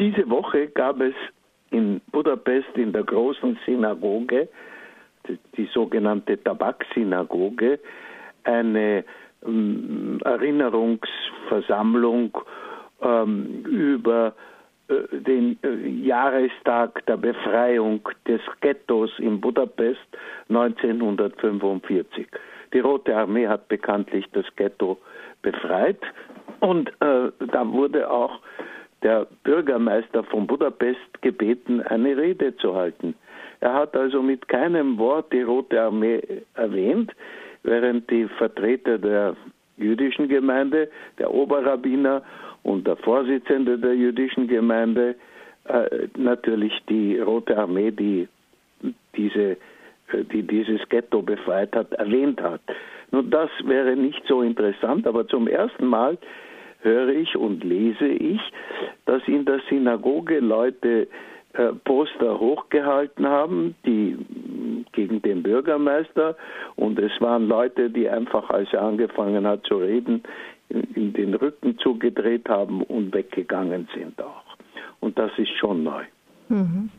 diese Woche gab es in Budapest in der großen Synagoge, die, sogenannte Tabak-Synagoge, eine ähm, Erinnerungsversammlung ähm, über äh, den äh, Jahrestag der Befreiung des Ghettos in Budapest 1945. Die Rote Armee hat bekanntlich das Ghetto befreit und äh, da wurde auch der Bürgermeister von Budapest gebeten, eine Rede zu halten. Er hat also mit keinem Wort die Rote Armee erwähnt, während die Vertreter der jüdischen Gemeinde, der Oberrabbiner und der Vorsitzende der jüdischen Gemeinde äh, natürlich die Rote Armee, die diese äh, die dieses Ghetto befreit hat, erwähnt hat. Nun, das wäre nicht so interessant, aber zum ersten Mal höre ich und lese ich, dass in der Synagoge Leute äh, Poster hochgehalten haben, die gegen den Bürgermeister und es waren Leute, die einfach, als er angefangen hat zu reden, in den Rücken zugedreht haben und weggegangen sind auch. Und das ist schon neu. Mhm.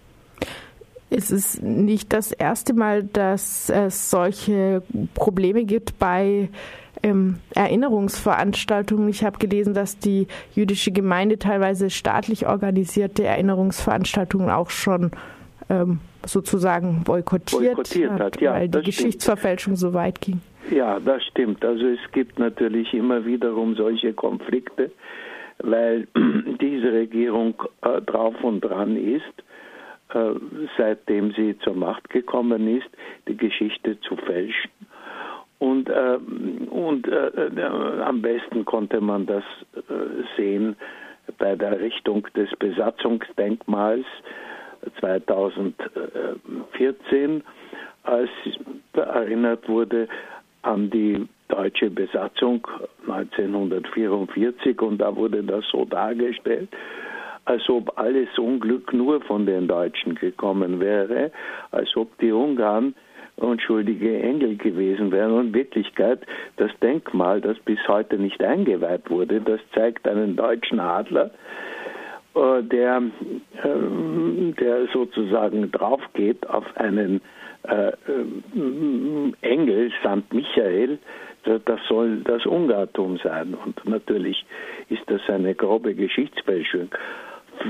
Es ist nicht das erste Mal, dass es solche Probleme gibt bei ähm, Erinnerungsveranstaltungen. Ich habe gelesen, dass die jüdische Gemeinde teilweise staatlich organisierte Erinnerungsveranstaltungen auch schon ähm, sozusagen boykottiert, boykottiert hat, hat ja, weil die Geschichtsverfälschung so weit ging. Ja, das stimmt. Also es gibt natürlich immer wiederum solche Konflikte, weil diese Regierung äh, drauf und dran ist, äh, seitdem sie zur Macht gekommen ist, die Geschichte zu fälschen. Und, äh, und äh, äh, am besten konnte man das äh, sehen bei der Errichtung des Besatzungsdenkmals 2014, als erinnert wurde an die deutsche Besatzung 1944 und da wurde das so dargestellt, als ob alles Unglück nur von den Deutschen gekommen wäre, als ob die Ungarn unschuldige Engel gewesen wären. Und in Wirklichkeit, das Denkmal, das bis heute nicht eingeweiht wurde, das zeigt einen deutschen Adler, äh, der, äh, der sozusagen draufgeht auf einen äh, Engel, St. Michael, das soll das Ungartum sein. Und natürlich ist das eine grobe Geschichtsfälschung.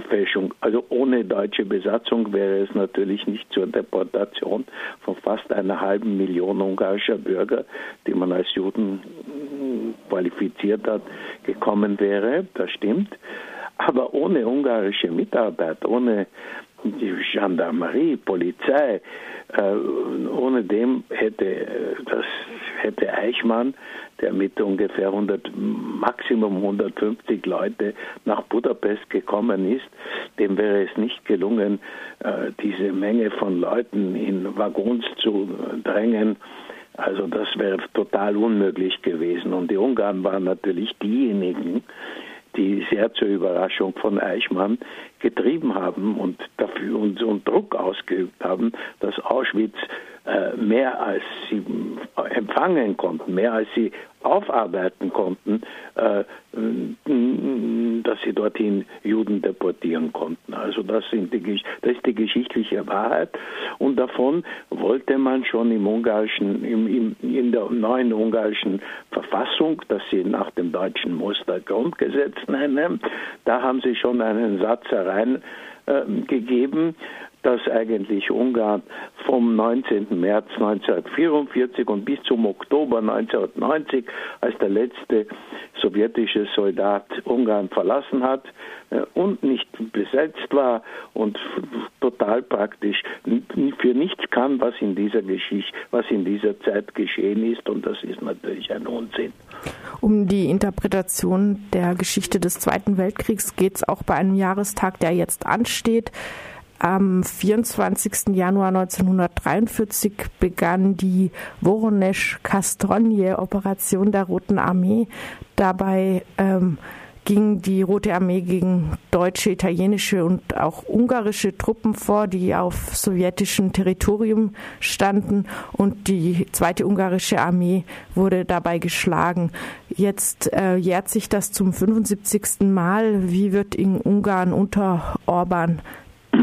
Fälschung. Also ohne deutsche Besatzung wäre es natürlich nicht zur Deportation von fast einer halben Million ungarischer Bürger, die man als Juden qualifiziert hat, gekommen wäre. Das stimmt. Aber ohne ungarische Mitarbeit, ohne die Gendarmerie, Polizei, äh, ohne dem hätte das hätte Eichmann, der mit ungefähr 100, Maximum 150 Leute nach Budapest gekommen ist, dem wäre es nicht gelungen, äh, diese Menge von Leuten in Waggons zu drängen. Also das wäre total unmöglich gewesen. Und die Ungarn waren natürlich diejenigen, die sehr zur Überraschung von Eichmann getrieben haben und dafür und, und Druck ausgeübt haben, dass Auschwitz mehr als sie empfangen konnten, mehr als sie aufarbeiten konnten, äh, dass sie dorthin Juden deportieren konnten. Also das, die, das ist die geschichtliche Wahrheit. Und davon wollte man schon im ungarischen, im, im, in der neuen ungarischen Verfassung, das sie nach dem deutschen Muster Grundgesetz nennen, da haben sie schon einen Satz hereingegeben, äh, dass eigentlich Ungarn vom 19. März 1944 und bis zum Oktober 1990, als der letzte sowjetische Soldat Ungarn verlassen hat äh, und nicht besetzt war und total praktisch für nichts kann, was in dieser Geschichte, was in dieser Zeit geschehen ist und das ist natürlich ein Unsinn. Um die Interpretation der Geschichte des Zweiten Weltkriegs geht es auch bei einem Jahrestag, der jetzt ansteht. Am 24. Januar 1943 begann die Woronesch-Kastronje-Operation der Roten Armee. Dabei ähm, ging die Rote Armee gegen deutsche, italienische und auch ungarische Truppen vor, die auf sowjetischem Territorium standen und die zweite ungarische Armee wurde dabei geschlagen. Jetzt äh, jährt sich das zum 75. Mal. Wie wird in Ungarn unter Orban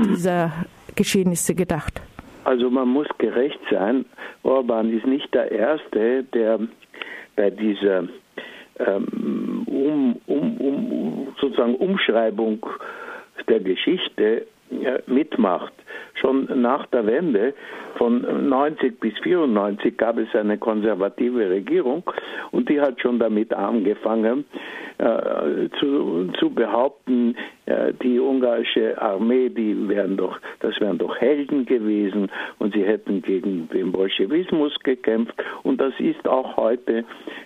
dieser Geschehnisse gedacht? Also man muss gerecht sein. Orban ist nicht der Erste, der bei dieser ähm, um, um, um, sozusagen Umschreibung der Geschichte mitmacht. Schon nach der Wende von 90 bis 94 gab es eine konservative Regierung und die hat schon damit angefangen äh, zu, zu behaupten, äh, die ungarische Armee, die wären doch, das wären doch Helden gewesen und sie hätten gegen den Bolschewismus gekämpft und das ist auch heute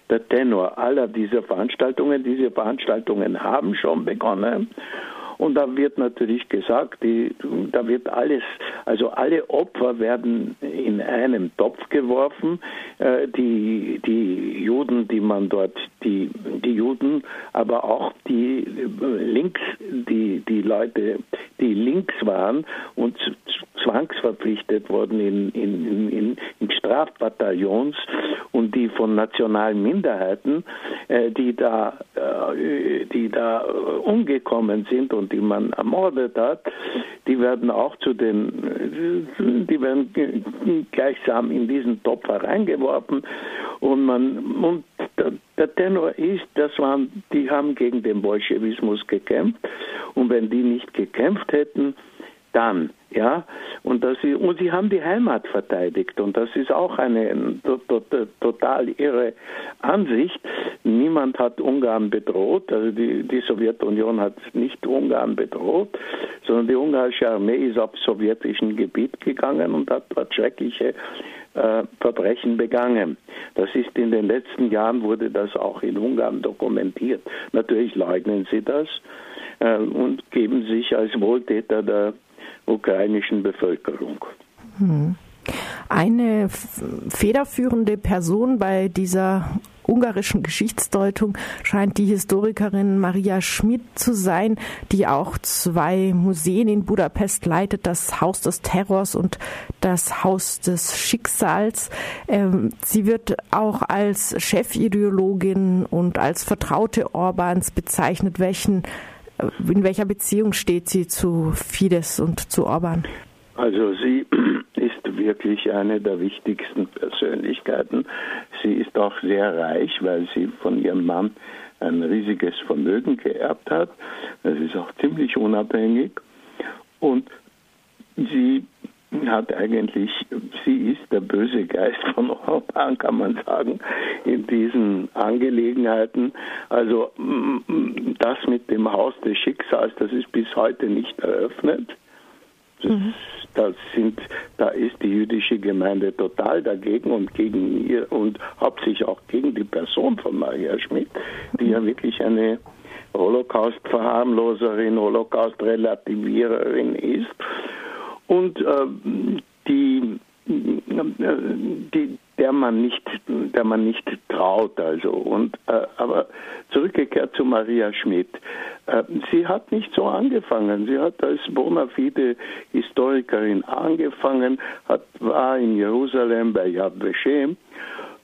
der Tenor aller dieser Veranstaltungen. Diese Veranstaltungen haben schon begonnen und da wird natürlich gesagt, die, da wird alles, also alle Opfer werden in einen Topf geworfen. Äh, die, die Juden, die man dort, die, die Juden, aber auch die links, die, die Leute, die links waren und zwangsverpflichtet wurden in, in, in Strafbataillons und die von nationalen Minderheiten, äh, die da, äh, die da umgekommen sind und die man ermordet hat, die werden auch zu den, die werden gleichsam in diesen Topf hereingeworfen und man, und der Tenor ist, das waren, die haben gegen den Bolschewismus gekämpft und wenn die nicht gekämpft hätten, dann, ja, und, das ist, und sie haben die Heimat verteidigt und das ist auch eine to, to, total irre Ansicht. Niemand hat Ungarn bedroht, also die, die Sowjetunion hat nicht Ungarn bedroht, sondern die ungarische Armee ist auf sowjetischem Gebiet gegangen und hat dort schreckliche äh, Verbrechen begangen. Das ist in den letzten Jahren wurde das auch in Ungarn dokumentiert. Natürlich leugnen sie das äh, und geben sich als Wohltäter der ukrainischen Bevölkerung. Hm. Eine federführende Person bei dieser ungarischen Geschichtsdeutung scheint die Historikerin Maria Schmidt zu sein, die auch zwei Museen in Budapest leitet, das Haus des Terrors und das Haus des Schicksals. Ähm, sie wird auch als Chefideologin und als Vertraute Orbans bezeichnet. Welchen in welcher Beziehung steht sie zu Fidesz und zu Orban? Also sie ist wirklich eine der wichtigsten Persönlichkeiten. Sie ist auch sehr reich, weil sie von ihrem Mann ein riesiges Vermögen geerbt hat. Es ist auch ziemlich unabhängig. Und sie hat eigentlich, sie ist der böse Geist von Orban, kann man sagen, in diesen Angelegenheiten. Also das mit dem Haus des Schicksals, das ist bis heute nicht eröffnet. Mhm. Das sind, da ist die jüdische Gemeinde total dagegen und gegen ihr und hauptsächlich auch gegen die Person von Maria Schmidt, die ja wirklich eine Holocaust-Verharmloserin, Holocaust-Relativiererin ist und äh, die, die, der man nicht, der man nicht traut, also und äh, aber zurückgekehrt zu Maria Schmidt. Äh, sie hat nicht so angefangen. Sie hat als bona fide Historikerin angefangen, hat war in Jerusalem bei Yad Vashem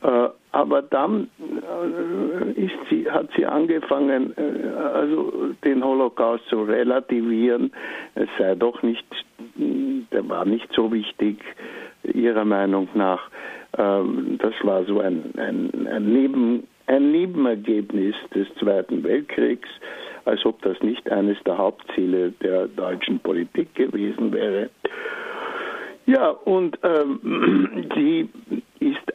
äh, aber dann äh, sie, hat sie angefangen, äh, also den Holocaust zu relativieren. Es sei doch nicht, der war nicht so wichtig, ihrer Meinung nach. Ähm, das war so ein, ein, ein, Neben, ein Nebenergebnis des Zweiten Weltkriegs, als ob das nicht eines der Hauptziele der deutschen Politik gewesen wäre. Ja, und ähm, die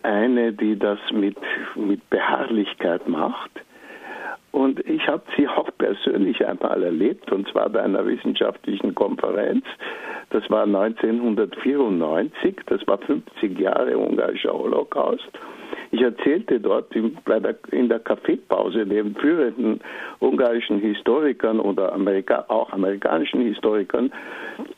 eine, die das mit, mit Beharrlichkeit macht. Und ich habe sie auch persönlich einmal erlebt, und zwar bei einer wissenschaftlichen Konferenz. Das war 1994, das war 50 Jahre ungarischer Holocaust. Ich erzählte dort in, der Kaffeepause den führenden ungarischen Historikern oder Amerika, auch amerikanischen Historikern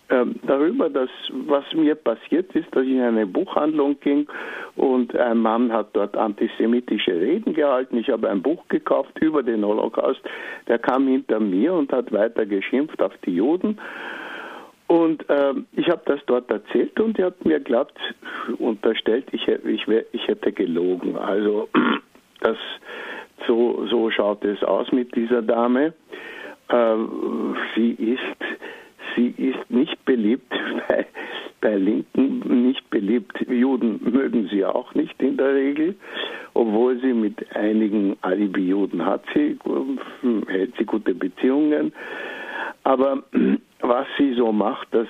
äh, darüber, dass was mir passiert ist, dass ich in eine Buchhandlung ging und ein Mann hat dort antisemitische Reden gehalten. Ich habe ein Buch gekauft über den Holocaust. Der kam hinter mir und hat weiter geschimpft auf die Juden. Und ähm, ich habe das dort erzählt und er hat mir glaubt, unterstellt, ich, ich, ich hätte gelogen. Also das so, so schaut es aus mit dieser Dame. Äh, sie ist, sie ist nicht beliebt bei, bei Linken, nicht beliebt. Juden mögen sie auch nicht in der Regel, obwohl sie mit einigen Alibi-Juden hat sie, hält sie gute Beziehungen. Aber was sie so macht, dass,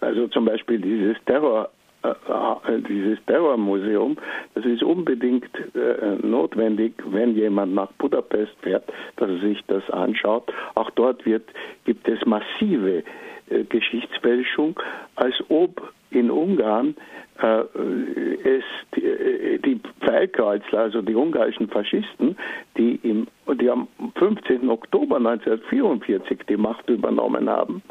also zum Beispiel dieses Terror äh, dieses Terrormuseum, das ist unbedingt äh, notwendig, wenn jemand nach Budapest fährt, dass er sich das anschaut. Auch dort wird, gibt es massive äh, Geschichtsfälschung, als ob in Ungarn äh, es die, äh, die Pfeilkreuzler, also die ungarischen Faschisten, die, im, die am 15. Oktober 1944 die Macht übernommen haben,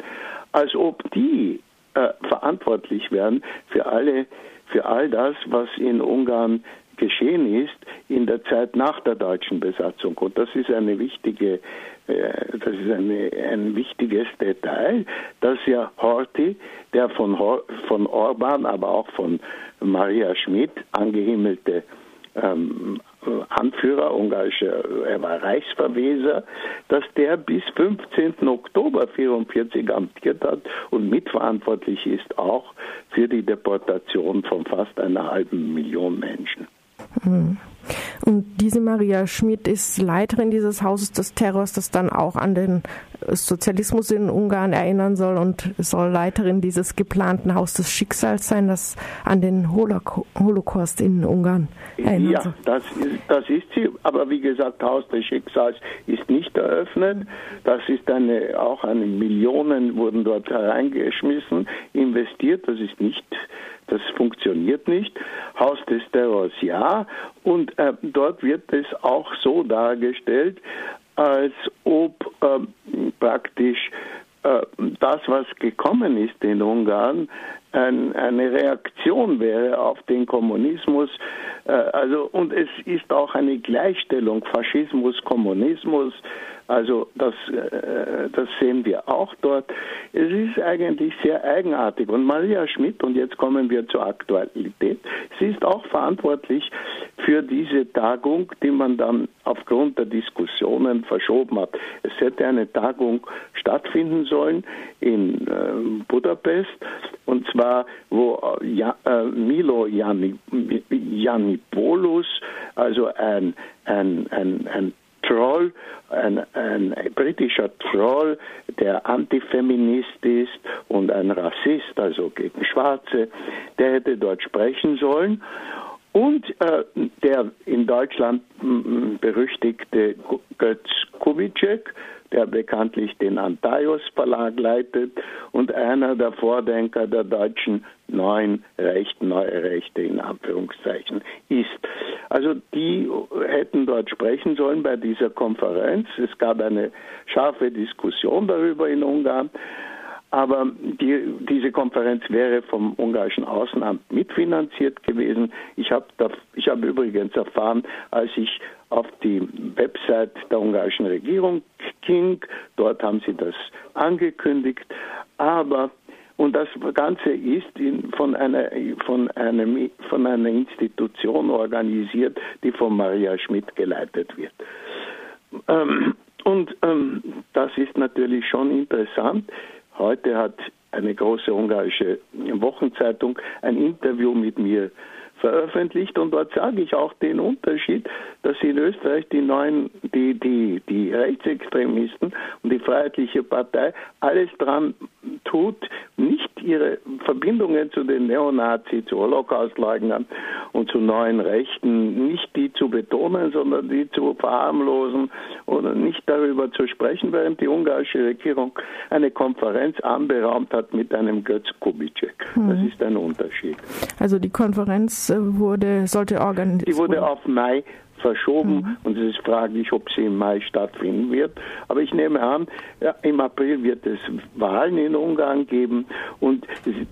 als ob die äh, verantwortlich werden für alle, für all das, was in Ungarn geschehen ist in der Zeit nach der deutschen Besatzung. Und das ist eine wichtige, das ist eine, ein wichtiges Detail, dass ja Horthy, der von, Hor von Orban, aber auch von Maria Schmidt angehimmelte ähm, Anführer, ungarischer, er war Reichsverweser, dass der bis 15. Oktober 1944 amtiert hat und mitverantwortlich ist auch für die Deportation von fast einer halben Million Menschen. Hm. Und diese Maria Schmidt ist Leiterin dieses Hauses des Terrors, das dann auch an den Sozialismus in Ungarn erinnern soll und soll Leiterin dieses geplanten Haus des Schicksals sein, das an den Holocaust in Ungarn erinnert. Ja, das ist, das ist sie. Aber wie gesagt, Haus des Schicksals ist nicht eröffnet. Das ist eine, auch eine Millionen wurden dort hereingeschmissen, investiert. Das ist nicht das funktioniert nicht. Haus des Terrors ja. Und äh, dort wird es auch so dargestellt, als ob äh, praktisch das, was gekommen ist in Ungarn, ein, eine Reaktion wäre auf den Kommunismus. Äh, also, und es ist auch eine Gleichstellung Faschismus, Kommunismus. Also das, äh, das sehen wir auch dort. Es ist eigentlich sehr eigenartig. Und Maria Schmidt, und jetzt kommen wir zur Aktualität, sie ist auch verantwortlich für diese Tagung, die man dann aufgrund der Diskussionen verschoben hat. Es hätte eine Tagung stattfinden sollen in äh, Budapest, und zwar wo äh, ja, äh, Milo Janipoulos, also ein, ein, ein, ein Troll, ein, ein britischer Troll, der Antifeminist ist und ein Rassist, also gegen Schwarze, der hätte dort sprechen sollen. Und äh, der in Deutschland berüchtigte Götz Kubitschek, der bekanntlich den Antaios Verlag leitet und einer der Vordenker der deutschen neuen Rechte, neue Rechte in Anführungszeichen ist. Also die hätten dort sprechen sollen bei dieser Konferenz. Es gab eine scharfe Diskussion darüber in Ungarn. Aber die, diese Konferenz wäre vom ungarischen Außenamt mitfinanziert gewesen. Ich habe hab übrigens erfahren, als ich auf die Website der ungarischen Regierung ging, dort haben sie das angekündigt. Aber und das Ganze ist in, von, einer, von, einem, von einer Institution organisiert, die von Maria Schmidt geleitet wird. Ähm, und ähm, das ist natürlich schon interessant. Heute hat eine große ungarische Wochenzeitung ein Interview mit mir veröffentlicht und dort sage ich auch den Unterschied, dass in Österreich die neuen, die, die, die Rechtsextremisten und die Freiheitliche Partei alles dran tut, nicht ihre Verbindungen zu den Neonazis, zu Holocaustleugnern und zu neuen Rechten, nicht die zu betonen, sondern die zu verharmlosen oder nicht darüber zu sprechen, während die ungarische Regierung eine Konferenz anberaumt hat mit einem Götz Kubitschek. Das ist ein Unterschied. Also die Konferenz wurde, sollte organisiert. Die wurde auf Mai verschoben mhm. und es ist fraglich, ob sie im Mai stattfinden wird. Aber ich nehme an, ja, im April wird es Wahlen in Ungarn geben und die,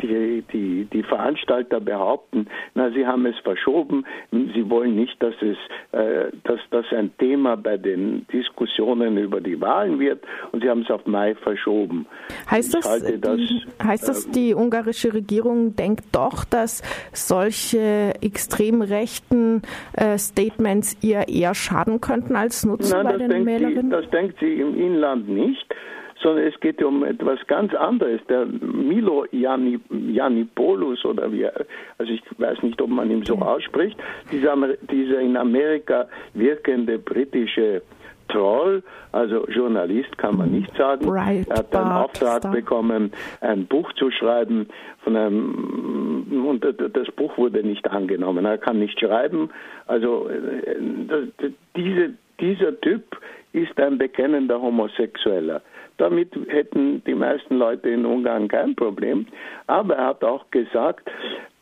die, die, die Veranstalter behaupten, na, sie haben es verschoben, sie wollen nicht, dass es äh, dass das ein Thema bei den Diskussionen über die Wahlen wird und sie haben es auf Mai verschoben. Heißt das, das heißt das, äh, die ungarische Regierung denkt doch, dass solche extrem rechten äh, Statements ihr eher schaden könnten als nutzen Nein, bei den Wählerinnen? Sie, das denkt sie im Inland nicht sondern es geht um etwas ganz anderes. Der Milo Janipolus oder wie, also ich weiß nicht, ob man ihn so ausspricht, dieser, dieser in Amerika wirkende britische Troll, also Journalist kann man nicht sagen. Bright er hat einen Auftrag Star. bekommen, ein Buch zu schreiben von einem und das Buch wurde nicht angenommen. Er kann nicht schreiben. Also äh, diese, dieser Typ ist ein bekennender Homosexueller. Damit hätten die meisten Leute in Ungarn kein Problem. Aber er hat auch gesagt,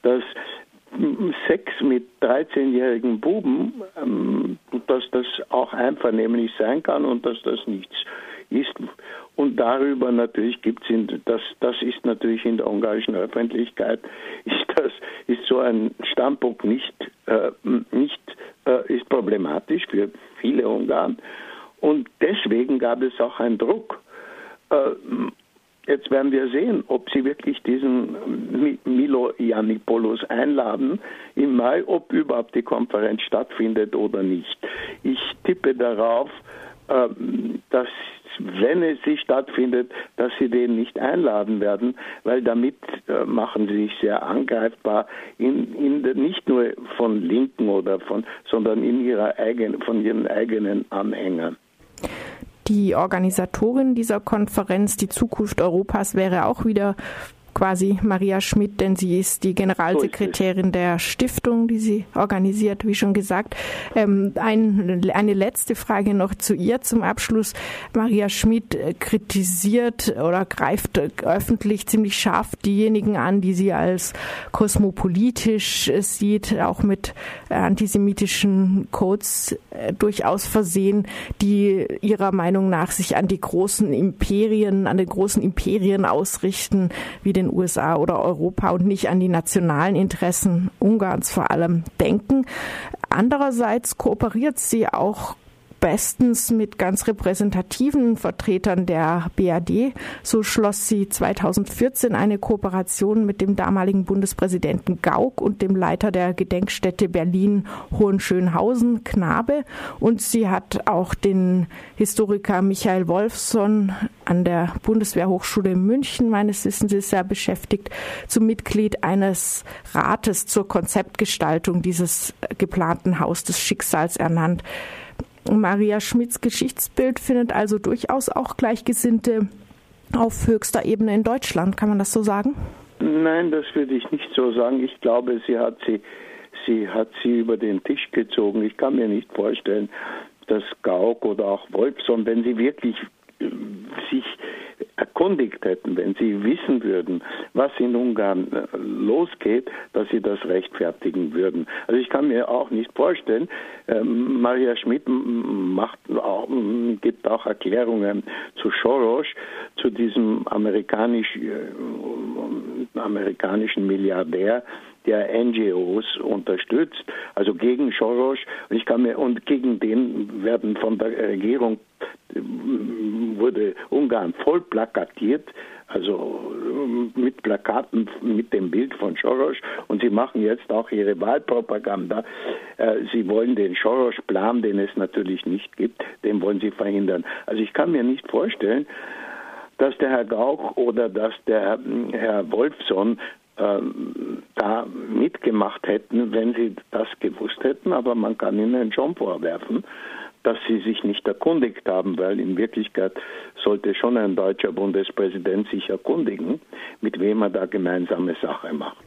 dass Sex mit 13-jährigen Buben, ähm, dass das auch einvernehmlich sein kann und dass das nichts ist. Und darüber natürlich gibt es, das, das ist natürlich in der ungarischen Öffentlichkeit, ist das, ist so ein Standpunkt nicht, äh, nicht, äh, ist problematisch für viele Ungarn. Und deswegen gab es auch einen Druck äh, jetzt werden wir sehen, ob sie wirklich diesen Milo Yiannopoulos einladen im Mai, ob überhaupt die Konferenz stattfindet oder nicht. Ich tippe darauf, äh, dass wenn es sie stattfindet, dass sie den nicht einladen werden, weil damit äh, machen sie sich sehr angreifbar, in, in, nicht nur von Linken oder von, sondern in ihrer eigenen, von ihren eigenen Anhängern. Die Organisatorin dieser Konferenz, die Zukunft Europas, wäre auch wieder quasi Maria Schmidt, denn sie ist die Generalsekretärin der Stiftung, die sie organisiert, wie schon gesagt. Ähm, ein, eine letzte Frage noch zu ihr zum Abschluss. Maria Schmidt kritisiert oder greift öffentlich ziemlich scharf diejenigen an, die sie als kosmopolitisch sieht, auch mit antisemitischen Codes äh, durchaus versehen, die ihrer Meinung nach sich an die großen Imperien, an den großen Imperien ausrichten, wie den den USA oder Europa und nicht an die nationalen Interessen Ungarns vor allem denken. Andererseits kooperiert sie auch bestens mit ganz repräsentativen Vertretern der BRD. So schloss sie 2014 eine Kooperation mit dem damaligen Bundespräsidenten Gauck und dem Leiter der Gedenkstätte Berlin Hohenschönhausen Knabe. Und sie hat auch den Historiker Michael Wolfson an der Bundeswehrhochschule München meines Wissens ist er beschäftigt, zum Mitglied eines Rates zur Konzeptgestaltung dieses geplanten Haus des Schicksals ernannt. Maria Schmidts Geschichtsbild findet also durchaus auch Gleichgesinnte auf höchster Ebene in Deutschland. Kann man das so sagen? Nein, das würde ich nicht so sagen. Ich glaube, sie hat sie, sie hat sie über den Tisch gezogen. Ich kann mir nicht vorstellen, dass Gauck oder auch Wolfson, wenn sie wirklich äh, sich erkundigt hätten, wenn sie wissen würden, was in Ungarn äh, losgeht, dass sie das rechtfertigen würden. Also ich kann mir auch nicht vorstellen, ähm, Maria Schmidt macht auch, gibt auch Erklärungen zu Soros, zu diesem amerikanisch, äh, amerikanischen Milliardär, der NGOs unterstützt, also gegen Soros. Und ich kann mir und gegen den werden von der Regierung wurde Ungarn voll plakatiert, also mit Plakaten mit dem Bild von Soros und sie machen jetzt auch ihre Wahlpropaganda. Äh, sie wollen den Soros-Plan, den es natürlich nicht gibt, den wollen sie verhindern. Also ich kann mir nicht vorstellen, dass der Herr Gauch oder dass der Herr Wolfson ähm, da mitgemacht hätten, wenn sie das gewusst hätten, aber man kann ihnen schon vorwerfen, dass sie sich nicht erkundigt haben, weil in Wirklichkeit sollte schon ein deutscher Bundespräsident sich erkundigen, mit wem er da gemeinsame Sache macht.